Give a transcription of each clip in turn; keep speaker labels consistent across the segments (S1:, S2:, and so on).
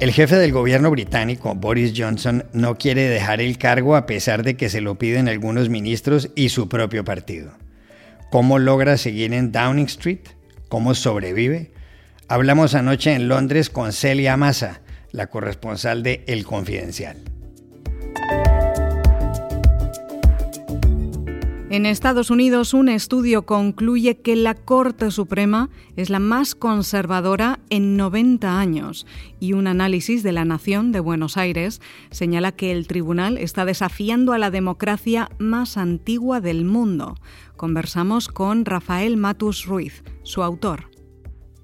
S1: El jefe del gobierno británico, Boris Johnson, no quiere dejar el cargo a pesar de que se lo piden algunos ministros y su propio partido. ¿Cómo logra seguir en Downing Street? ¿Cómo sobrevive? Hablamos anoche en Londres con Celia Massa, la corresponsal de El Confidencial.
S2: En Estados Unidos, un estudio concluye que la Corte Suprema es la más conservadora en 90 años y un análisis de la Nación de Buenos Aires señala que el tribunal está desafiando a la democracia más antigua del mundo. Conversamos con Rafael Matus Ruiz, su autor.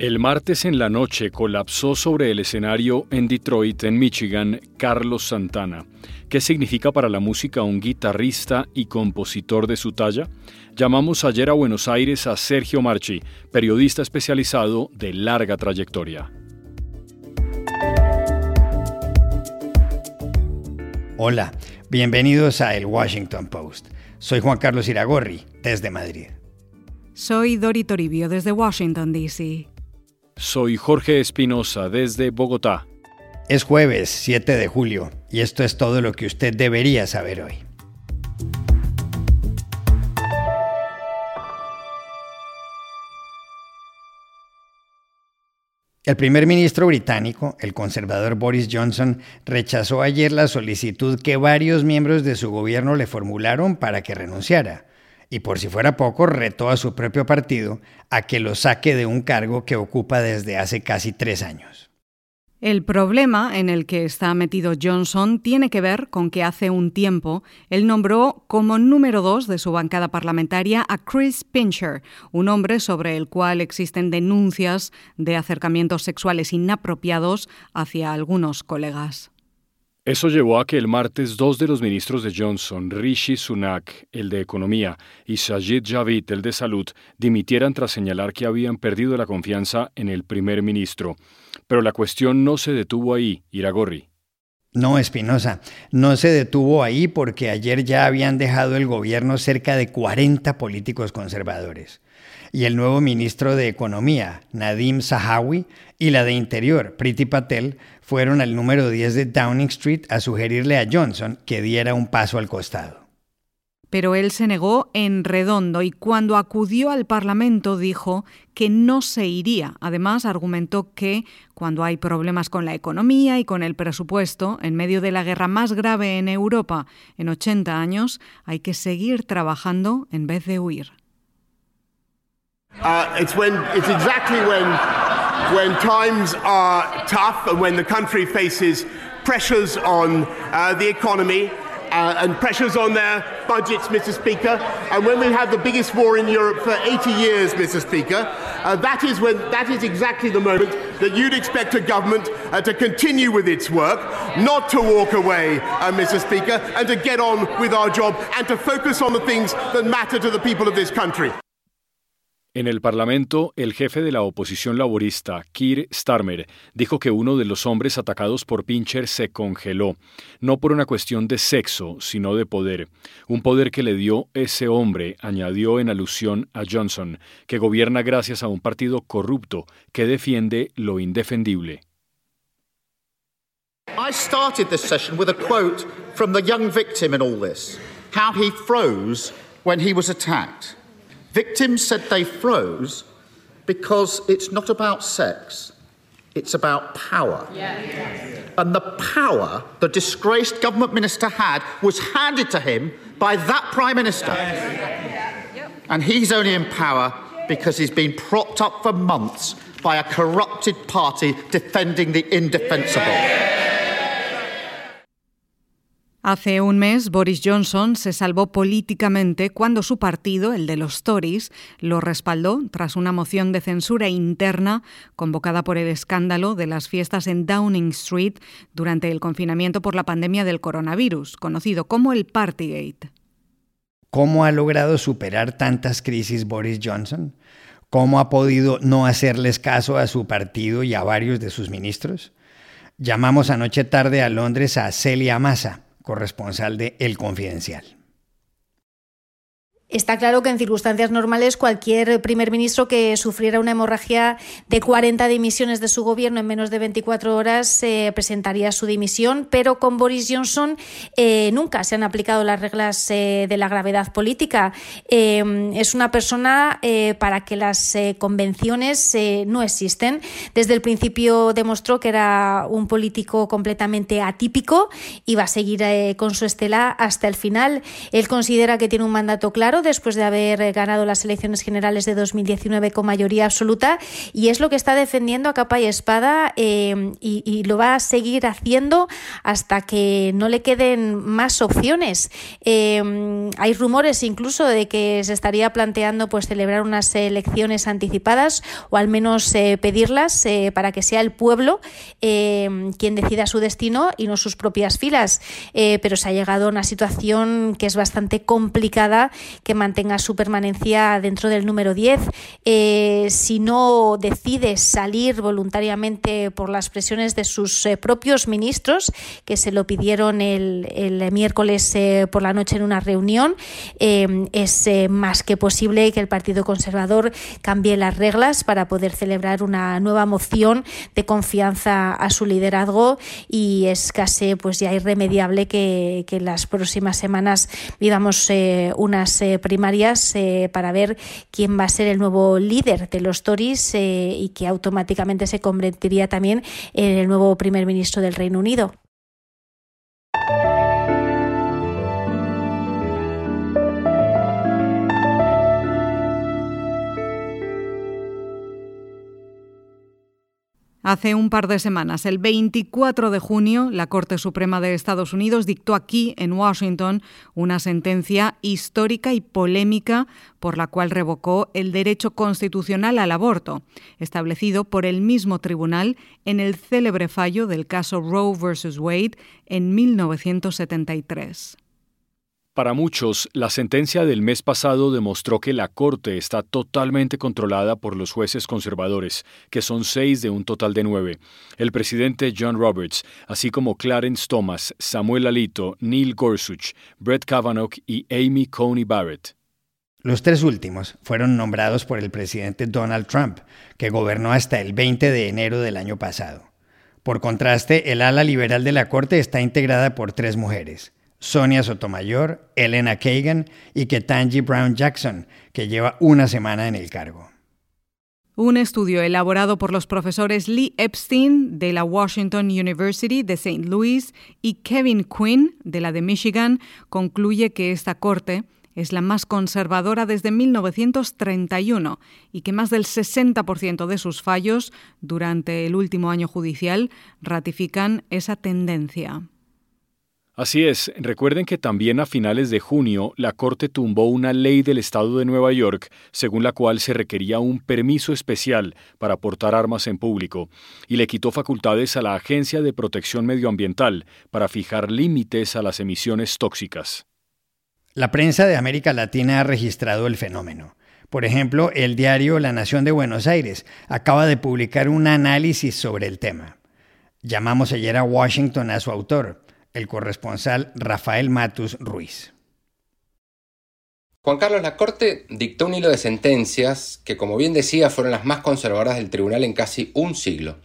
S3: El martes en la noche colapsó sobre el escenario en Detroit, en Michigan, Carlos Santana. ¿Qué significa para la música un guitarrista y compositor de su talla? Llamamos ayer a Buenos Aires a Sergio Marchi, periodista especializado de larga trayectoria.
S1: Hola, bienvenidos a El Washington Post. Soy Juan Carlos Iragorri, desde Madrid.
S2: Soy Dori Toribio, desde Washington, D.C.
S3: Soy Jorge Espinosa, desde Bogotá.
S1: Es jueves 7 de julio y esto es todo lo que usted debería saber hoy. El primer ministro británico, el conservador Boris Johnson, rechazó ayer la solicitud que varios miembros de su gobierno le formularon para que renunciara, y por si fuera poco, retó a su propio partido a que lo saque de un cargo que ocupa desde hace casi tres años.
S2: El problema en el que está metido Johnson tiene que ver con que hace un tiempo él nombró como número dos de su bancada parlamentaria a Chris Pincher, un hombre sobre el cual existen denuncias de acercamientos sexuales inapropiados hacia algunos colegas.
S3: Eso llevó a que el martes dos de los ministros de Johnson, Rishi Sunak, el de Economía, y Sajid Javid, el de Salud, dimitieran tras señalar que habían perdido la confianza en el primer ministro. Pero la cuestión no se detuvo ahí, Iragorri.
S1: No, Espinosa, no se detuvo ahí porque ayer ya habían dejado el gobierno cerca de 40 políticos conservadores. Y el nuevo ministro de Economía, Nadim Sahawi, y la de Interior, Priti Patel, fueron al número 10 de Downing Street a sugerirle a Johnson que diera un paso al costado
S2: pero él se negó en redondo y cuando acudió al Parlamento dijo que no se iría. Además, argumentó que cuando hay problemas con la economía y con el presupuesto, en medio de la guerra más grave en Europa en 80 años, hay que seguir trabajando en vez de huir.
S4: Uh, it's when it's exactly when when times are tough and when the country faces pressures on uh, the economy uh, and pressures on their budgets, Mr. Speaker. And when we have the biggest war in Europe for 80 years, Mr. Speaker, uh, that is when that is exactly the moment that you'd expect a government uh, to continue with its work, not to walk away, uh, Mr. Speaker, and to get on with our job and to focus on the things that matter to the people of this country.
S3: En el Parlamento, el jefe de la oposición laborista, Keir Starmer, dijo que uno de los hombres atacados por Pincher se congeló, no por una cuestión de sexo, sino de poder. Un poder que le dio ese hombre, añadió en alusión a Johnson, que gobierna gracias a un partido corrupto que defiende lo indefendible.
S5: I started this session with a quote from the young victim in all this, how he froze when he was attacked. Victims said they froze because it's not about sex, it's about power. And the power the disgraced government minister had was handed to him by that Prime Minister. And he's only in power because he's been propped up for months by a corrupted party defending the indefensible.
S2: Hace un mes, Boris Johnson se salvó políticamente cuando su partido, el de los Tories, lo respaldó tras una moción de censura interna convocada por el escándalo de las fiestas en Downing Street durante el confinamiento por la pandemia del coronavirus, conocido como el Partygate.
S1: ¿Cómo ha logrado superar tantas crisis Boris Johnson? ¿Cómo ha podido no hacerles caso a su partido y a varios de sus ministros? Llamamos anoche tarde a Londres a Celia Massa corresponsal de El Confidencial.
S6: Está claro que en circunstancias normales cualquier primer ministro que sufriera una hemorragia de 40 dimisiones de su gobierno en menos de 24 horas eh, presentaría su dimisión, pero con Boris Johnson eh, nunca se han aplicado las reglas eh, de la gravedad política. es una persona para que las convenciones no existen. Desde el principio demostró que era un político completamente atípico y va a seguir con su estela hasta el final. Él considera que tiene un mandato claro después de haber eh, ganado las elecciones generales de 2019 con mayoría absoluta y es lo que está defendiendo a capa y espada eh, y, lo va a seguir haciendo hasta que no le queden más opciones. Eh, hay rumores incluso de que se estaría planteando pues celebrar unas elecciones anticipadas o al menos pedirlas para que sea el pueblo quien decida su destino y no sus propias filas. pero se ha llegado a una situación que es bastante complicada mantenga su permanencia dentro del número 10. Eh, si no decide salir voluntariamente por las presiones de sus eh, propios ministros, que se lo pidieron el, miércoles eh, por la noche en una reunión, es más que posible que el Partido Conservador cambie las reglas para poder celebrar una nueva moción de confianza a su liderazgo y es casi pues irremediable que, que en las próximas semanas vivamos unas primarias eh, para ver quién va a ser el nuevo líder de los Tories eh, y que automáticamente se convertiría también en el nuevo primer ministro del Reino Unido.
S2: Hace un par de semanas, el 24 de junio, la Corte Suprema de Estados Unidos dictó aquí, en Washington, una sentencia histórica y polémica por la cual revocó el derecho constitucional al aborto, establecido por el mismo tribunal en el célebre fallo del caso Roe vs. Wade en 1973.
S3: Para muchos, la sentencia del mes pasado demostró que la Corte está totalmente controlada por los jueces conservadores, que son seis de un total de nueve. El presidente John Roberts, así como Clarence Thomas, Samuel Alito, Neil Gorsuch, Brett Kavanaugh y Amy Coney Barrett.
S1: Los tres últimos fueron nombrados por el presidente Donald Trump, que gobernó hasta el 20 de enero del año pasado. Por contraste, el ala liberal de la Corte está integrada por tres mujeres. Sonia Sotomayor, Elena Kagan y Ketanji Brown Jackson, que lleva una semana en el cargo.
S2: Un estudio elaborado por los profesores Lee Epstein de la Washington University de St. Louis y Kevin Quinn de la de Michigan concluye que esta corte es la más conservadora desde 1931 y que más del 60% de sus fallos durante el último año judicial ratifican esa tendencia.
S3: Así es, recuerden que también a finales de junio la Corte tumbó una ley del Estado de Nueva York según la cual se requería un permiso especial para portar armas en público y le quitó facultades a la Agencia de Protección Medioambiental para fijar límites a las emisiones tóxicas.
S1: La prensa de América Latina ha registrado el fenómeno. Por ejemplo, el diario La Nación de Buenos Aires acaba de publicar un análisis sobre el tema. Llamamos ayer a Washington a su autor el corresponsal Rafael Matus Ruiz.
S7: Juan Carlos Lacorte dictó un hilo de sentencias que, como bien decía, fueron las más conservadoras del tribunal en casi un siglo.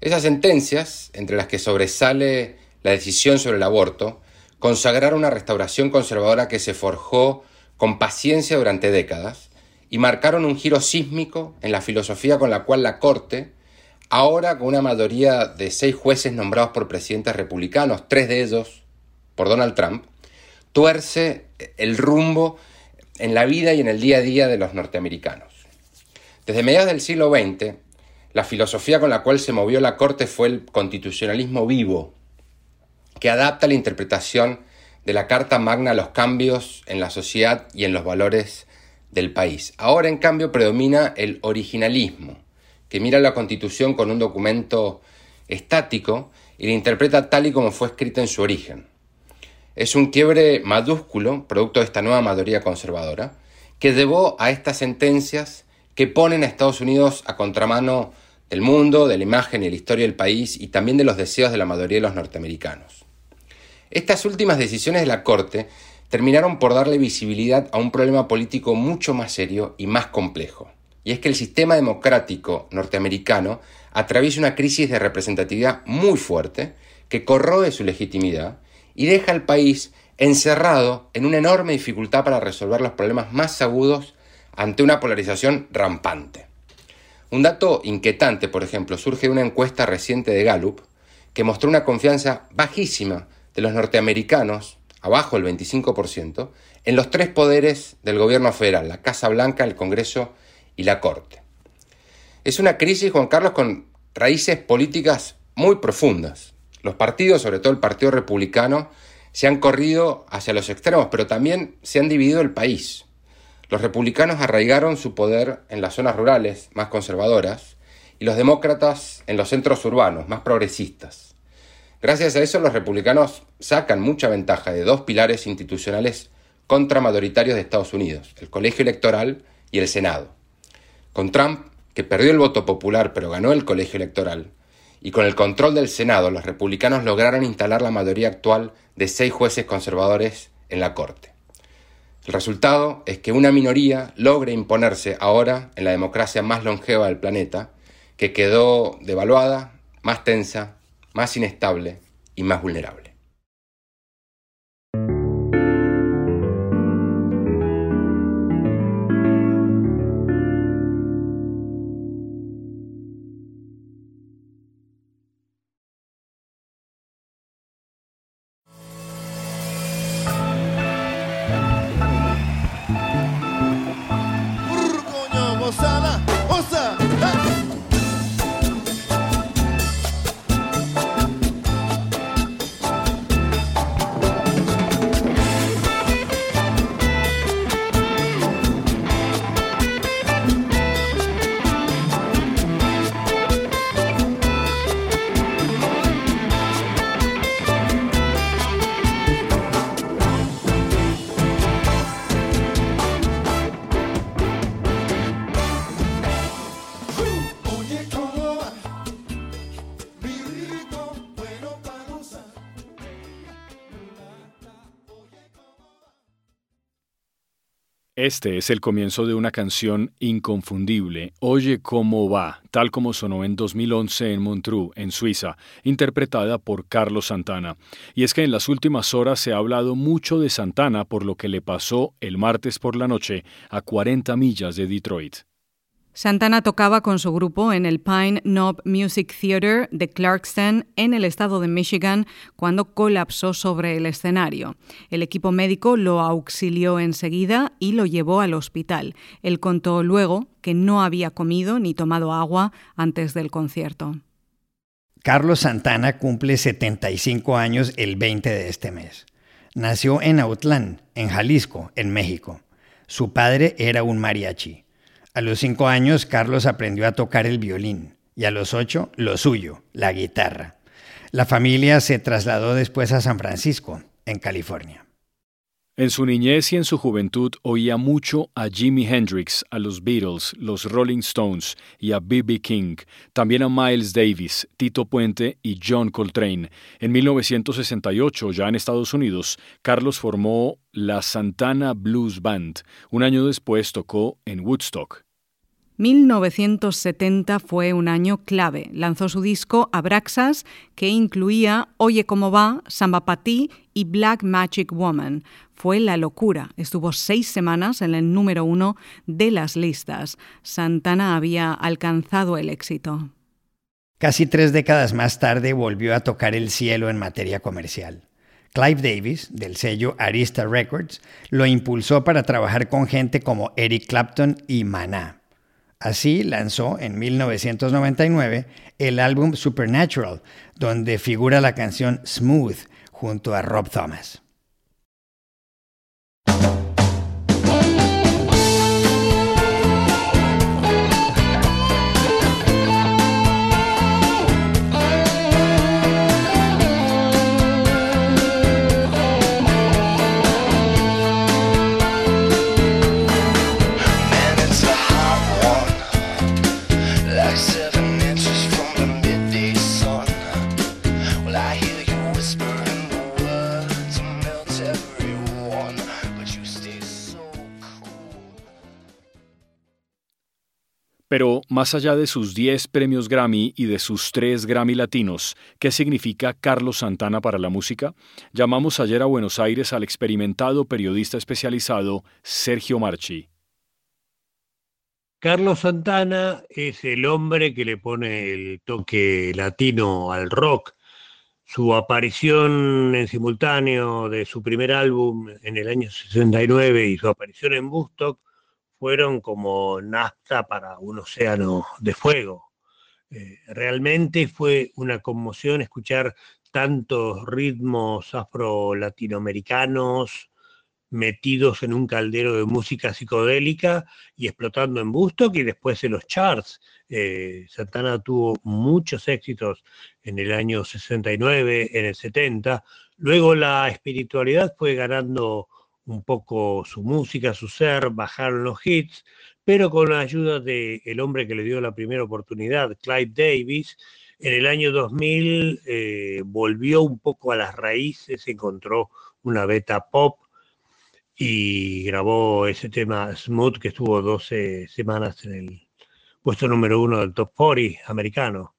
S7: Esas sentencias, entre las que sobresale la decisión sobre el aborto, consagraron una restauración conservadora que se forjó con paciencia durante décadas y marcaron un giro sísmico en la filosofía con la cual la Corte Ahora, con una mayoría de seis jueces nombrados por presidentes republicanos, tres de ellos por Donald Trump, tuerce el rumbo en la vida y en el día a día de los norteamericanos. Desde mediados del siglo XX, la filosofía con la cual se movió la Corte fue el constitucionalismo vivo, que adapta la interpretación de la Carta Magna a los cambios en la sociedad y en los valores del país. Ahora, en cambio, predomina el originalismo, que mira la Constitución con un documento estático y la interpreta tal y como fue escrita en su origen. Es un quiebre mayúsculo, producto de esta nueva mayoría conservadora, que llevó a estas sentencias que ponen a Estados Unidos a contramano del mundo, de la imagen y la historia del país y también de los deseos de la mayoría de los norteamericanos. Estas últimas decisiones de la Corte terminaron por darle visibilidad a un problema político mucho más serio y más complejo. Y es que el sistema democrático norteamericano atraviesa una crisis de representatividad muy fuerte que corroe su legitimidad y deja al país encerrado en una enorme dificultad para resolver los problemas más agudos ante una polarización rampante. Un dato inquietante, por ejemplo, surge de una encuesta reciente de Gallup que mostró una confianza bajísima de los norteamericanos, abajo del 25%, en los tres poderes del gobierno federal, la Casa Blanca, el Congreso y la Corte. Es una crisis, Juan Carlos, con raíces políticas muy profundas. Los partidos, sobre todo el Partido Republicano, se han corrido hacia los extremos, pero también se han dividido el país. Los republicanos arraigaron su poder en las zonas rurales más conservadoras y los demócratas en los centros urbanos más progresistas. Gracias a eso los republicanos sacan mucha ventaja de dos pilares institucionales contramayoritarios de Estados Unidos, el colegio electoral y el Senado. Con Trump, que perdió el voto popular pero ganó el colegio electoral, y con el control del Senado, los republicanos lograron instalar la mayoría actual de seis jueces conservadores en la Corte. El resultado es que una minoría logre imponerse ahora en la democracia más longeva del planeta, que quedó devaluada, más tensa, más inestable y más vulnerable.
S3: Este es el comienzo de una canción inconfundible, Oye cómo va, tal como sonó en 2011 en Montreux, en Suiza, interpretada por Carlos Santana. Y es que en las últimas horas se ha hablado mucho de Santana por lo que le pasó el martes por la noche a 40 millas de Detroit.
S2: Santana tocaba con su grupo en el Pine Knob Music Theater de Clarkston, en el estado de Michigan, cuando colapsó sobre el escenario. El equipo médico lo auxilió enseguida y lo llevó al hospital. Él contó luego que no había comido ni tomado agua antes del concierto.
S1: Carlos Santana cumple 75 años el 20 de este mes. Nació en Autlán, en Jalisco, en México. Su padre era un mariachi. A los cinco años, Carlos aprendió a tocar el violín y a los ocho, lo suyo, la guitarra. La familia se trasladó después a San Francisco, en California.
S3: En su niñez y en su juventud oía mucho a Jimi Hendrix, a los Beatles, los Rolling Stones y a B.B. King, también a Miles Davis, Tito Puente y John Coltrane. En 1968, ya en Estados Unidos, Carlos formó la Santana Blues Band. Un año después tocó en Woodstock.
S2: 1970 fue un año clave. Lanzó su disco Abraxas, que incluía Oye cómo va, Samba Patí y Black Magic Woman. Fue la locura. Estuvo seis semanas en el número uno de las listas. Santana había alcanzado el éxito.
S1: Casi tres décadas más tarde volvió a tocar el cielo en materia comercial. Clive Davis, del sello Arista Records, lo impulsó para trabajar con gente como Eric Clapton y Maná. Así lanzó en 1999 el álbum Supernatural, donde figura la canción Smooth junto a Rob Thomas.
S3: Pero más allá de sus 10 premios Grammy y de sus 3 Grammy latinos, ¿qué significa Carlos Santana para la música? Llamamos ayer a Buenos Aires al experimentado periodista especializado Sergio Marchi.
S8: Carlos Santana es el hombre que le pone el toque latino al rock. Su aparición en simultáneo de su primer álbum en el año 69 y su aparición en Woodstock fueron como nafta para un océano de fuego. Eh, realmente fue una conmoción escuchar tantos ritmos afro-latinoamericanos metidos en un caldero de música psicodélica y explotando en Bustock y después en los charts. Eh, Santana tuvo muchos éxitos en el año 69, en el 70. Luego la espiritualidad fue ganando un poco su música, su ser, bajaron los hits, pero con la ayuda del el hombre que le dio la primera oportunidad, Clive Davis, en el año 2000 eh, volvió un poco a las raíces, encontró una beta pop y grabó ese tema Smooth que estuvo 12 semanas en el puesto número uno del top 40 americano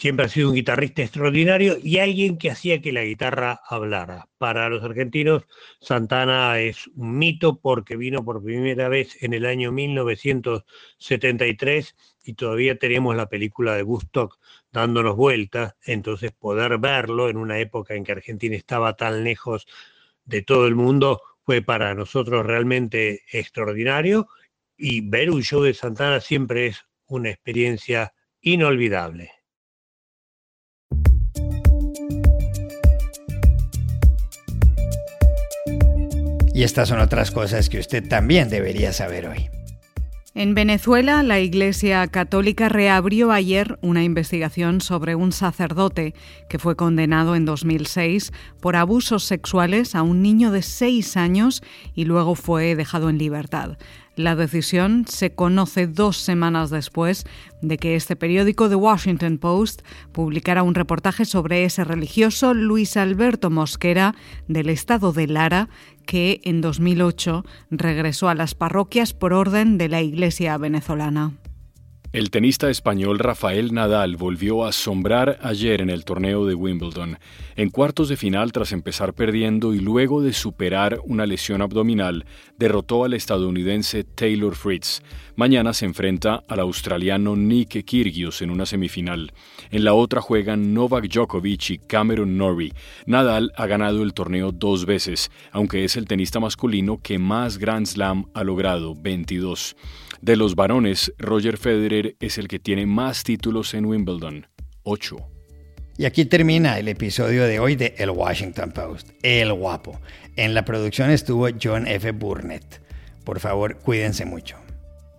S8: siempre ha sido un guitarrista extraordinario y alguien que hacía que la guitarra hablara. Para los argentinos, Santana es un mito porque vino por primera vez en el año 1973 y todavía tenemos la película de Woodstock dándonos vueltas, entonces poder verlo en una época en que Argentina estaba tan lejos de todo el mundo fue para nosotros realmente extraordinario y ver un show de Santana siempre es una experiencia inolvidable.
S1: Y estas son otras cosas que usted también debería saber hoy.
S2: En Venezuela, la Iglesia Católica reabrió ayer una investigación sobre un sacerdote que fue condenado en 2006 por abusos sexuales a un niño de seis años y luego fue dejado en libertad. La decisión se conoce dos semanas después de que este periódico The Washington Post publicara un reportaje sobre ese religioso Luis Alberto Mosquera del estado de Lara, que en 2008 regresó a las parroquias por orden de la Iglesia venezolana.
S3: El tenista español Rafael Nadal volvió a asombrar ayer en el torneo de Wimbledon, en cuartos de final tras empezar perdiendo y luego de superar una lesión abdominal, derrotó al estadounidense Taylor Fritz. Mañana se enfrenta al australiano Nick Kyrgios en una semifinal. En la otra juegan Novak Djokovic y Cameron Norrie. Nadal ha ganado el torneo dos veces, aunque es el tenista masculino que más Grand Slam ha logrado, 22. De los varones, Roger Federer es el que tiene más títulos en Wimbledon, 8.
S1: Y aquí termina el episodio de hoy de El Washington Post, El Guapo. En la producción estuvo John F. Burnett. Por favor, cuídense mucho.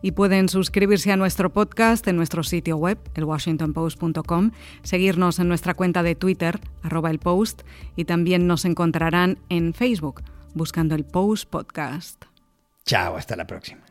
S2: Y pueden suscribirse a nuestro podcast en nuestro sitio web, elwashingtonpost.com, seguirnos en nuestra cuenta de Twitter, arroba el post, y también nos encontrarán en Facebook, buscando el Post Podcast.
S1: Chao, hasta la próxima.